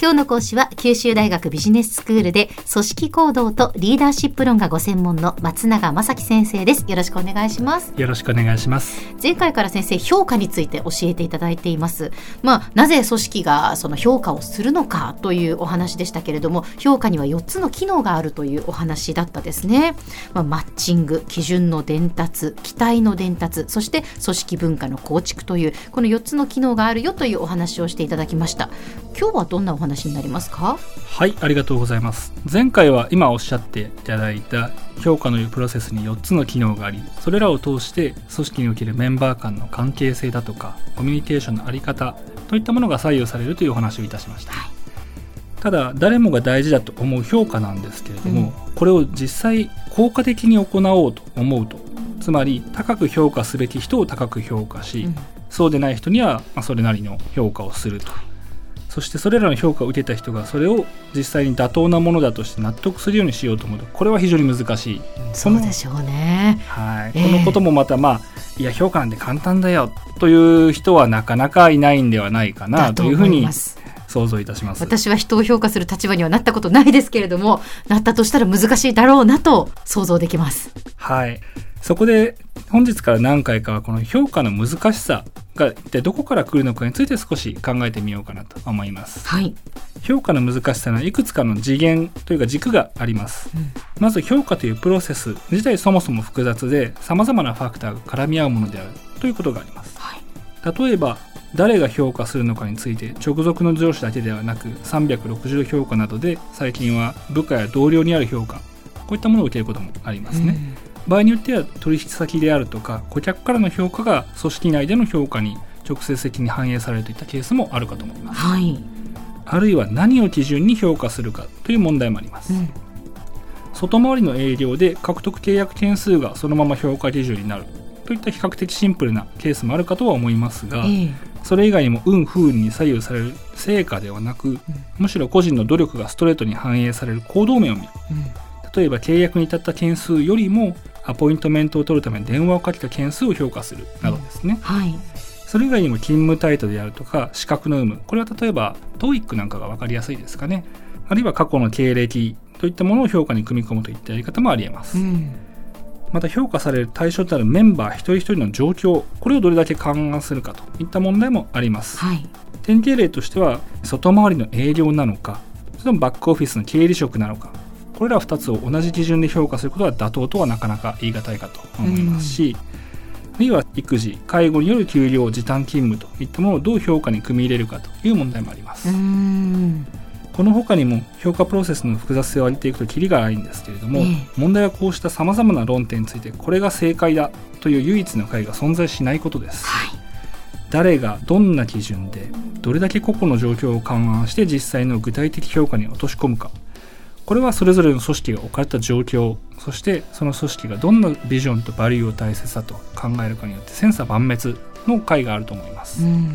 今日の講師は九州大学ビジネススクールで組織行動とリーダーシップ論がご専門の松永正樹先生です。よろしくお願いします。よろしくお願いします。前回から先生評価について教えていただいています。まあなぜ組織がその評価をするのかというお話でしたけれども評価には4つの機能があるというお話だったですね、まあ、マッチング基準の伝達期待の伝達そして組織文化の構築というこの4つの機能があるよというお話をしていただきました。今日はどんなお話話になりますか？はいありがとうございます。前回は今おっしゃっていただいた評価のいうプロセスに4つの機能がありそれらを通して組織におけるメンバー間の関係性だとかコミュニケーションの在り方といったものが左右されるというお話をいたしました、はい、ただ誰もが大事だと思う評価なんですけれども、うん、これを実際効果的に行おうと思うとつまり高く評価すべき人を高く評価し、うん、そうでない人にはそれなりの評価をするとそしてそれらの評価を受けた人がそれを実際に妥当なものだとして納得するようにしようと思うとこれは非常に難しい。そうでしょうね。はい、えー、このこともまたまあいや評価なんて簡単だよという人はなかなかいないんではないかなというふうに想像いたします私は人を評価する立場にはなったことないですけれどもなったとしたら難しいだろうなと想像できますはいそこで本日から何回かはこの評価の難しさが一体どこから来るのかについて少し考えてみようかなと思います。はい、評価の難しさはいくつかの次元というか軸があります。うん、まず評価というプロセス自体そもそも複雑で様々なファクターが絡み合うものであるということがあります。はい、例えば誰が評価するのかについて直属の上司だけではなく360度評価などで最近は部下や同僚にある評価。こういったものを受けることもありますね。うん。場合によっては取引先であるとか顧客からの評価が組織内での評価に直接的に反映されるといったケースもあるかと思います、はい、あるいは何を基準に評価するかという問題もあります、うん、外回りの営業で獲得契約件数がそのまま評価基準になるといった比較的シンプルなケースもあるかとは思いますが、えー、それ以外にも運不運に左右される成果ではなく、うん、むしろ個人の努力がストレートに反映される行動面を見る、うん。例えば契約に至った件数よりもアポイントメントを取るために電話をかけた件数を評価するなどですね、うん、はい、それ以外にも勤務態度であるとか資格の有無これは例えば TOEIC なんかが分かりやすいですかね。あるいは過去の経歴といったものを評価に組み込むといったやり方もありえます、うん、また評価される対象となるメンバー一人一人の状況これをどれだけ勘案するかといった問題もあります、はい、典型例としては外回りの営業なのかそれともバックオフィスの経理職なのかこれら2つを同じ基準で評価することは妥当とはなかなか言い難いかと思いますし、あるいは育児介護による給料時短勤務といったものをどう評価に組み入れるかという問題もあります。この他にも評価プロセスの複雑性を上げていくとキリがないんですけれども、えー、問題はこうしたさまざまな論点についてこれが正解だという唯一の解が存在しないことです。はい、誰がどんな基準でどれだけ個々の状況を勘案して実際の具体的評価に落とし込むか。これはそれぞれの組織が置かれた状況そしてその組織がどんなビジョンとバリューを大切だと考えるかによって千差万別の解があると思います、うん、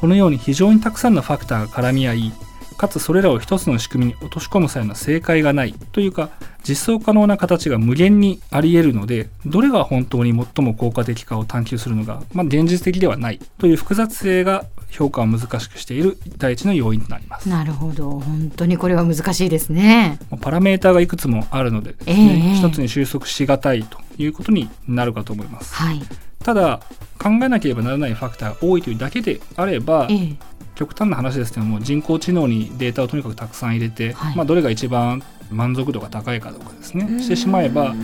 このように非常にたくさんのファクターが絡み合いかつそれらを一つの仕組みに落とし込む際の正解がないというか実装可能な形が無限にあり得るのでどれが本当に最も効果的かを探求するのが、まあ、現実的ではないという複雑性が評価を難しくしている第一の要因となります。なるほど。本当にこれは難しいですね。パラメーターがいくつもあるのでね、えー、一つに収束しがたいということになるかと思います、はい、ただ考えなければならないファクターが多いというだけであれば、えー極端な話ですけども人工知能にデータをとにかくたくさん入れて、はい、まあ、どれが一番満足度が高いかとかですねしてしまえば、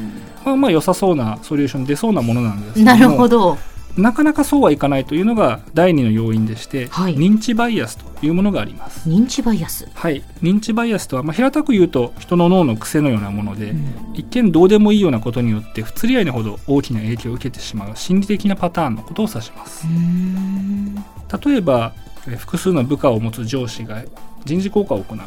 まあ、まあ良さそうなソリューション出そうなものなんですけどなるほどなかなかそうはいかないというのが第二の要因でして、はい、認知バイアスというものがあります。認知バイアス。はい。認知バイアスとは、まあ、平たく言うと人の脳の癖のようなもので、うん、一見どうでもいいようなことによって不釣り合いなほど大きな影響を受けてしまう心理的なパターンのことを指します。例えば複数の部下を持つ上司が人事効果を行うと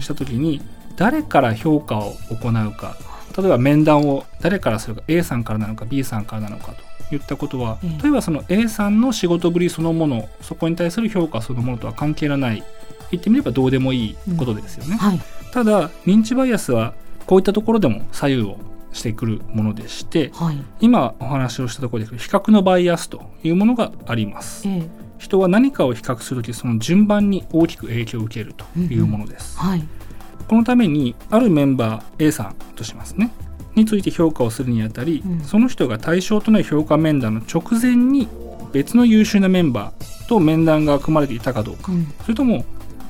した時に、誰から評価を行うか。例えば面談を誰からするか。A さんからなのか B さんからなのかといったことは、例えばその A さんの仕事ぶりそのものそこに対する評価そのものとは関係がない言ってみればどうでもいいことですよね。うんはい、ただ認知バイアスはこういったところでも左右をしてくるものでして、はい。今お話をしたところで比較のバイアスというものがあります。ええ。人は何かを比較するときその順番に大きく影響を受けるというものです。はい。このためにあるメンバー A さんとしますねについて評価をするにあたり、うんその人が対象となる評価面談の直前に別の優秀なメンバーと面談が組まれていたかどうか、うん。それとも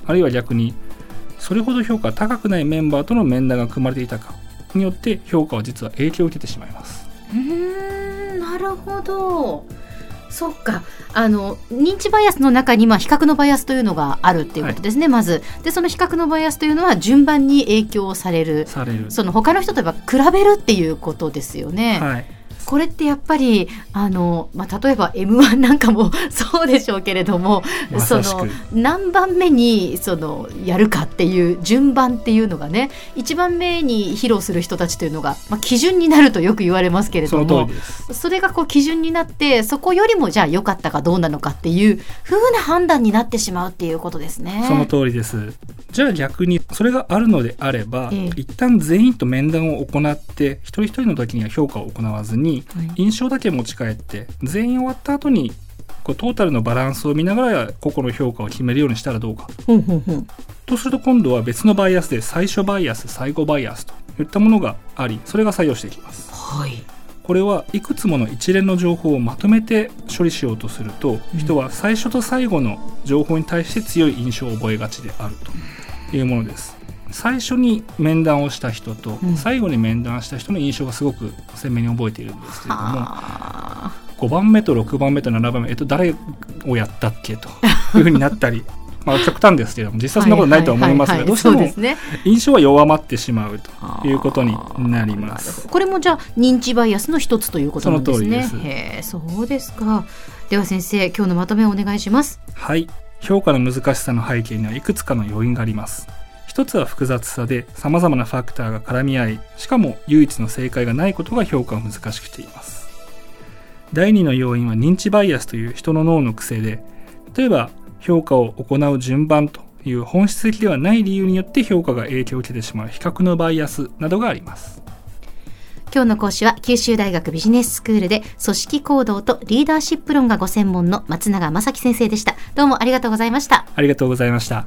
あるいは逆にそれほど評価が高くないメンバーとの面談が組まれていたかによって評価は実は影響を受けてしまいますうーんなるほど。そっか。あの認知バイアスの中に、まあ、比較のバイアスというのがあるっていうことですね、まず。でその比較のバイアスというのは順番に影響される。される。その他の人とやっぱ比べるっていうことですよね。はいこれってやっぱりあの、まあ、例えば m 1なんかも そうでしょうけれどもその何番目にそのやるかっていう順番っていうのがね一番目に披露する人たちというのが、まあ、基準になるとよく言われますけれそどもそれがこう基準になってそこよりもじゃあ良かったかどうなのかっていう風な判断になってしまうっていうことですね。その通りです。じゃあ逆にそれがあるのであれば、ええ一旦全員と面談を行って一人一人の時には評価を行わずにはい。印象だけ持ち帰って全員終わった後にこうトータルのバランスを見ながら個々の評価を決めるようにしたらどうか。とすると今度は別のバイアスで最初バイアス最後バイアスといったものがありそれが採用していきます。はい。これはいくつもの一連の情報をまとめて処理しようとすると、うん。人は最初と最後の情報に対して強い印象を覚えがちであるというものです最初に面談をした人とうん最後に面談した人の印象がすごく鮮明に覚えているんですけれども、あ5番目と6番目と7番目、えっと、誰をやったっけというふうになったり まあ極端ですけれども実際そんなことないとは思いますがどうしても印象は弱まってしまうということになります。これもじゃあ認知バイアスの一つということなんですね。その通りですへえ、そうですか。では先生、今日のまとめをお願いします。はい評価の難しさの背景にはいくつかの要因があります一つは複雑さで様々なファクターが絡み合いしかも唯一の正解がないことが評価を難しくしています第二の要因は認知バイアスという人の脳の癖で例えば評価を行う順番という本質的ではない理由によって評価が影響を受けてしまう比較のバイアスなどがあります今日の講師は九州大学ビジネススクールで組織行動とリーダーシップ論がご専門の松永正樹先生でした。どうもありがとうございました。ありがとうございました